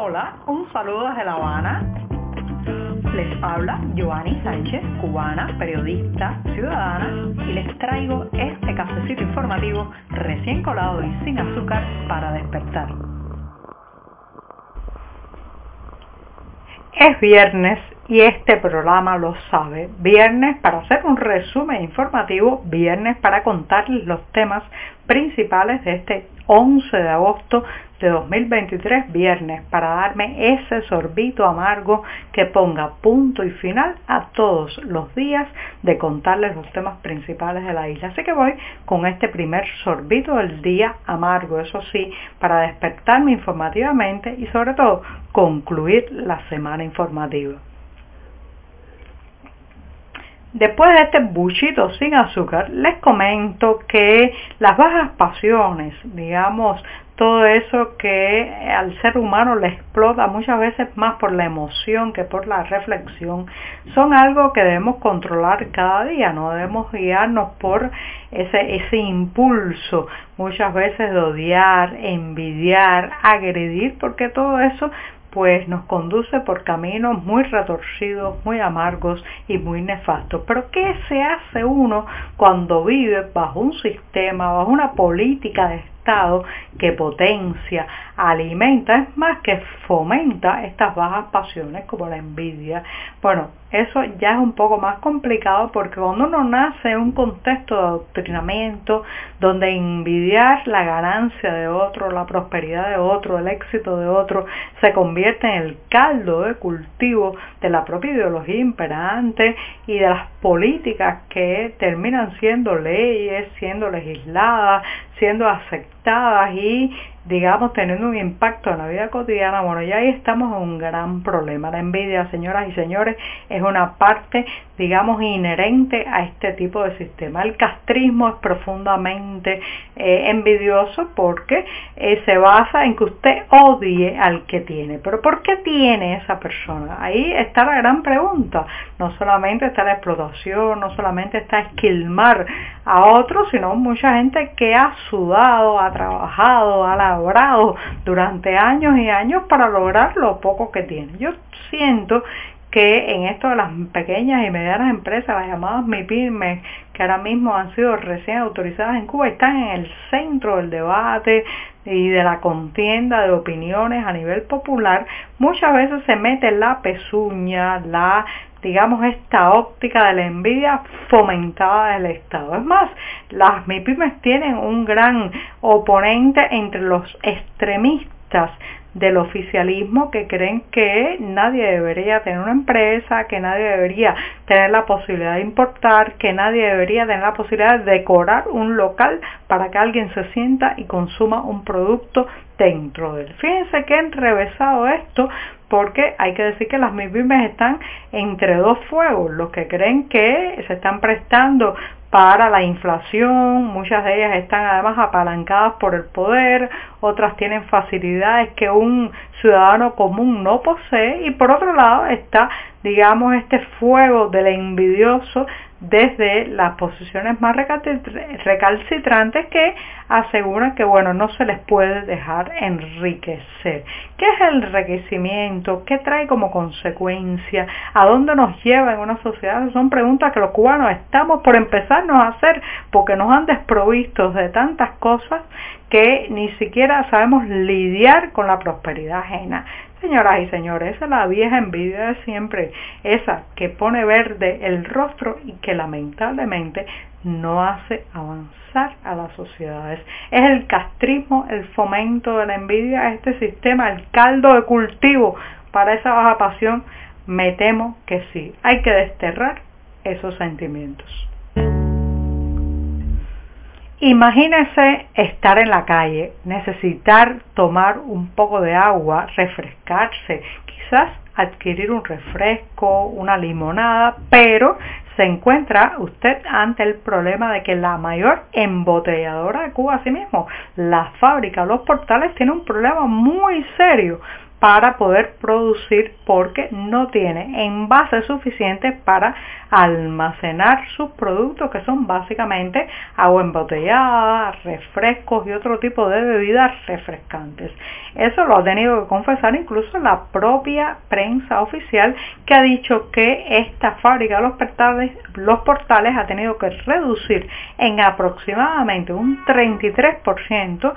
Hola, un saludo desde La Habana. Les habla Joanny Sánchez, cubana, periodista, ciudadana, y les traigo este cafecito informativo recién colado y sin azúcar para despertar. Es viernes y este programa lo sabe. Viernes para hacer un resumen informativo, viernes para contarles los temas principales de este 11 de agosto de 2023, viernes, para darme ese sorbito amargo que ponga punto y final a todos los días de contarles los temas principales de la isla. Así que voy con este primer sorbito del día amargo, eso sí, para despertarme informativamente y sobre todo concluir la semana informativa. Después de este buchito sin azúcar, les comento que las bajas pasiones, digamos, todo eso que al ser humano le explota muchas veces más por la emoción que por la reflexión, son algo que debemos controlar cada día, no debemos guiarnos por ese, ese impulso muchas veces de odiar, envidiar, agredir, porque todo eso pues nos conduce por caminos muy retorcidos, muy amargos y muy nefastos. Pero ¿qué se hace uno cuando vive bajo un sistema, bajo una política de Que potencia, alimenta, es más que fomenta estas bajas pasiones como la envidia? Bueno, eso ya es un poco más complicado porque cuando uno nace en un contexto de adoctrinamiento donde envidiar la ganancia de otro, la prosperidad de otro, el éxito de otro, se convierte en el caldo de cultivo de la propia ideología imperante y de las políticas que terminan siendo leyes, siendo legisladas, siendo aceptadas y digamos, teniendo un impacto en la vida cotidiana, bueno, ya ahí estamos en un gran problema. La envidia, señoras y señores, es una parte, digamos, inherente a este tipo de sistema. El castrismo es profundamente eh, envidioso porque eh, se basa en que usted odie al que tiene. Pero ¿por qué tiene esa persona? Ahí está la gran pregunta. No solamente está la explotación, no solamente está esquilmar a otros, sino mucha gente que ha sudado, ha trabajado, ha durante años y años para lograr lo poco que tiene. Yo siento que en esto de las pequeñas y medianas empresas, las llamadas MIPIMES, que ahora mismo han sido recién autorizadas en Cuba, están en el centro del debate y de la contienda de opiniones a nivel popular, muchas veces se mete la pezuña, la digamos, esta óptica de la envidia fomentada del Estado. Es más, las MIPIMES tienen un gran oponente entre los extremistas del oficialismo que creen que nadie debería tener una empresa, que nadie debería tener la posibilidad de importar, que nadie debería tener la posibilidad de decorar un local para que alguien se sienta y consuma un producto dentro de él. Fíjense que enrevesado esto porque hay que decir que las MIPIMES están entre dos fuegos, los que creen que se están prestando para la inflación, muchas de ellas están además apalancadas por el poder, otras tienen facilidades que un ciudadano común no posee y por otro lado está, digamos, este fuego del envidioso desde las posiciones más recalcitrantes que aseguran que bueno no se les puede dejar enriquecer. ¿Qué es el enriquecimiento? ¿Qué trae como consecuencia? ¿A dónde nos lleva en una sociedad? Son preguntas que los cubanos estamos por empezarnos a hacer porque nos han desprovisto de tantas cosas que ni siquiera sabemos lidiar con la prosperidad ajena. Señoras y señores, esa es la vieja envidia de siempre, esa que pone verde el rostro y que lamentablemente no hace avanzar a las sociedades. Es el castrismo, el fomento de la envidia, este sistema, el caldo de cultivo para esa baja pasión. Me temo que sí, hay que desterrar esos sentimientos. Imagínese estar en la calle, necesitar tomar un poco de agua, refrescarse, quizás adquirir un refresco, una limonada, pero se encuentra usted ante el problema de que la mayor embotelladora de Cuba, así mismo, la fábrica, los portales, tiene un problema muy serio para poder producir porque no tiene envases suficientes para almacenar sus productos que son básicamente agua embotellada, refrescos y otro tipo de bebidas refrescantes. Eso lo ha tenido que confesar incluso la propia prensa oficial que ha dicho que esta fábrica de los portales, los portales ha tenido que reducir en aproximadamente un 33%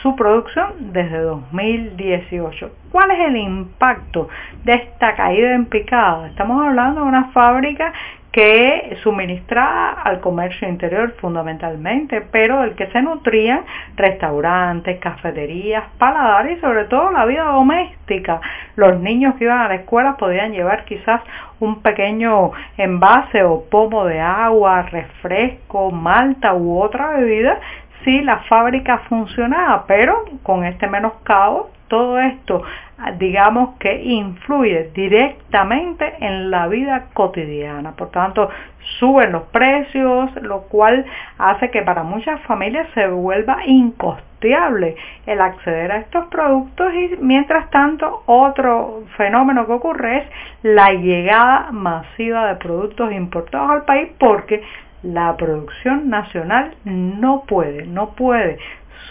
su producción desde 2018. ¿Cuál es el impacto de esta caída en picada? Estamos hablando de una fábrica que suministraba al comercio interior fundamentalmente, pero del que se nutrían restaurantes, cafeterías, paladares y sobre todo la vida doméstica. Los niños que iban a la escuela podían llevar quizás un pequeño envase o pomo de agua, refresco, malta u otra bebida si la fábrica funcionaba, pero con este menoscabo todo esto digamos que influye directamente en la vida cotidiana. Por tanto, suben los precios, lo cual hace que para muchas familias se vuelva incosteable el acceder a estos productos y mientras tanto otro fenómeno que ocurre es la llegada masiva de productos importados al país porque la producción nacional no puede, no puede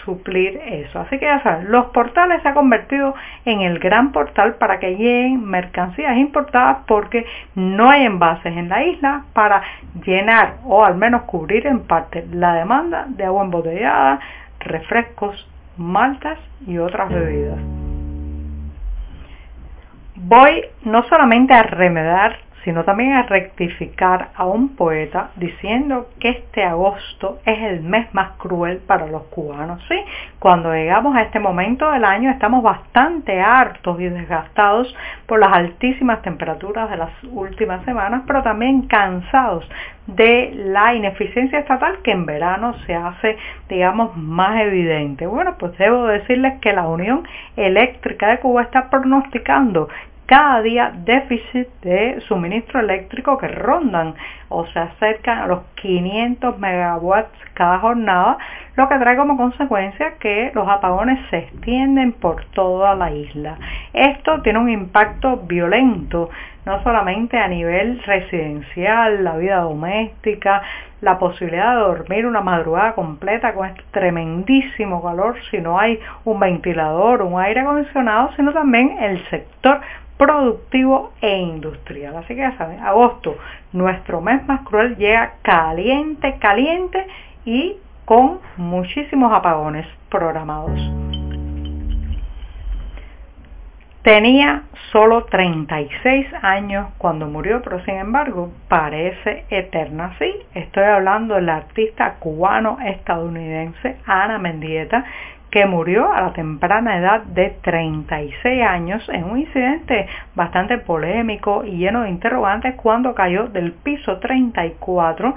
suplir eso. Así que ya saben, los portales se han convertido en el gran portal para que lleguen mercancías importadas porque no hay envases en la isla para llenar o al menos cubrir en parte la demanda de agua embotellada, refrescos, maltas y otras bebidas. Voy no solamente a remedar sino también a rectificar a un poeta diciendo que este agosto es el mes más cruel para los cubanos. Sí, cuando llegamos a este momento del año estamos bastante hartos y desgastados por las altísimas temperaturas de las últimas semanas, pero también cansados de la ineficiencia estatal que en verano se hace, digamos, más evidente. Bueno, pues debo decirles que la Unión Eléctrica de Cuba está pronosticando cada día déficit de suministro eléctrico que rondan o se acercan a los 500 megawatts cada jornada, lo que trae como consecuencia que los apagones se extienden por toda la isla. Esto tiene un impacto violento, no solamente a nivel residencial, la vida doméstica, la posibilidad de dormir una madrugada completa con este tremendísimo calor si no hay un ventilador, un aire acondicionado, sino también el sector productivo e industrial. Así que ya saben, agosto, nuestro mes más cruel, llega caliente, caliente y con muchísimos apagones programados. Tenía solo 36 años cuando murió, pero sin embargo parece eterna. Sí, estoy hablando del artista cubano-estadounidense Ana Mendieta, que murió a la temprana edad de 36 años en un incidente bastante polémico y lleno de interrogantes cuando cayó del piso 34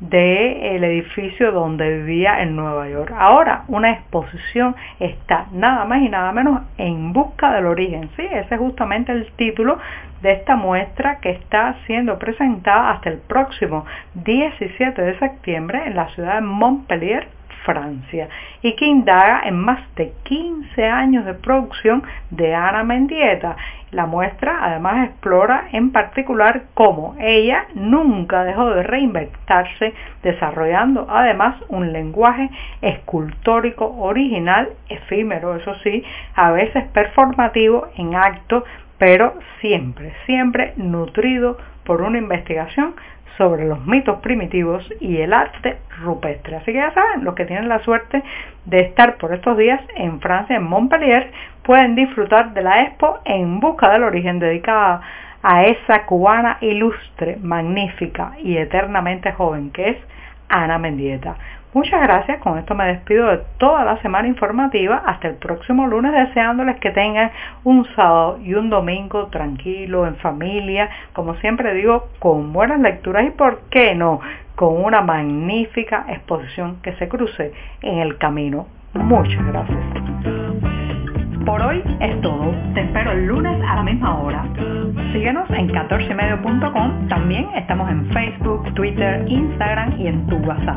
del edificio donde vivía en Nueva York. Ahora una exposición está nada más y nada menos en busca del origen. Sí, ese es justamente el título de esta muestra que está siendo presentada hasta el próximo 17 de septiembre en la ciudad de Montpellier, Francia y que indaga en más de 15 años de producción de Ana Mendieta. La muestra además explora en particular cómo ella nunca dejó de reinventarse, desarrollando además un lenguaje escultórico original, efímero, eso sí, a veces performativo en acto, pero siempre, siempre nutrido por una investigación sobre los mitos primitivos y el arte rupestre. Así que ya saben, los que tienen la suerte de estar por estos días en Francia, en Montpellier, pueden disfrutar de la expo en busca del origen dedicada a esa cubana ilustre, magnífica y eternamente joven que es Ana Mendieta. Muchas gracias, con esto me despido de toda la semana informativa hasta el próximo lunes deseándoles que tengan un sábado y un domingo tranquilo, en familia, como siempre digo, con buenas lecturas y por qué no, con una magnífica exposición que se cruce en el camino. Muchas gracias. Por hoy es todo. Te espero el lunes a la misma hora. Síguenos en 14medio.com. También estamos en Facebook, Twitter, Instagram y en tu WhatsApp.